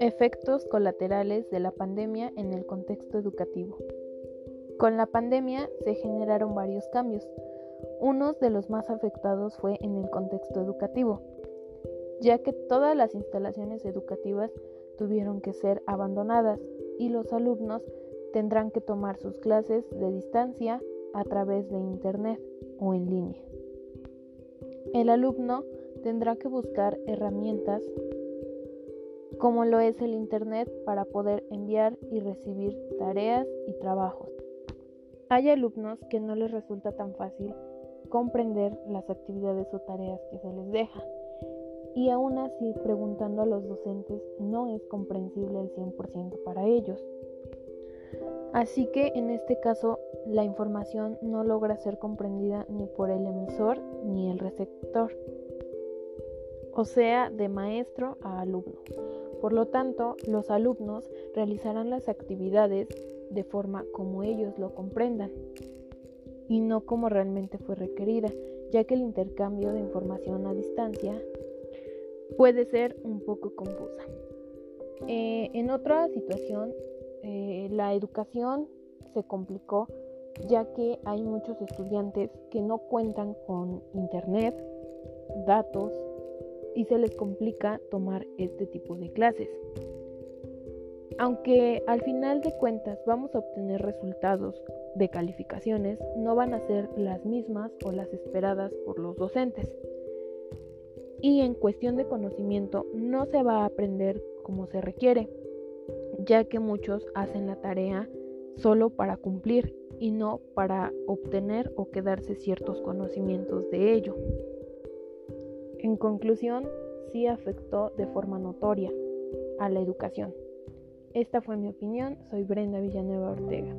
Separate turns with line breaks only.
Efectos colaterales de la pandemia en el contexto educativo. Con la pandemia se generaron varios cambios. Uno de los más afectados fue en el contexto educativo, ya que todas las instalaciones educativas tuvieron que ser abandonadas y los alumnos tendrán que tomar sus clases de distancia a través de Internet o en línea. El alumno tendrá que buscar herramientas como lo es el Internet para poder enviar y recibir tareas y trabajos. Hay alumnos que no les resulta tan fácil comprender las actividades o tareas que se les deja. Y aún así, preguntando a los docentes no es comprensible el 100% para ellos. Así que en este caso la información no logra ser comprendida ni por el emisor ni el receptor, o sea, de maestro a alumno. Por lo tanto, los alumnos realizarán las actividades de forma como ellos lo comprendan y no como realmente fue requerida, ya que el intercambio de información a distancia puede ser un poco confusa. Eh, en otra situación, eh, la educación se complicó ya que hay muchos estudiantes que no cuentan con internet, datos y se les complica tomar este tipo de clases. Aunque al final de cuentas vamos a obtener resultados de calificaciones, no van a ser las mismas o las esperadas por los docentes. Y en cuestión de conocimiento no se va a aprender como se requiere, ya que muchos hacen la tarea solo para cumplir y no para obtener o quedarse ciertos conocimientos de ello. En conclusión, sí afectó de forma notoria a la educación. Esta fue mi opinión, soy Brenda Villanueva Ortega.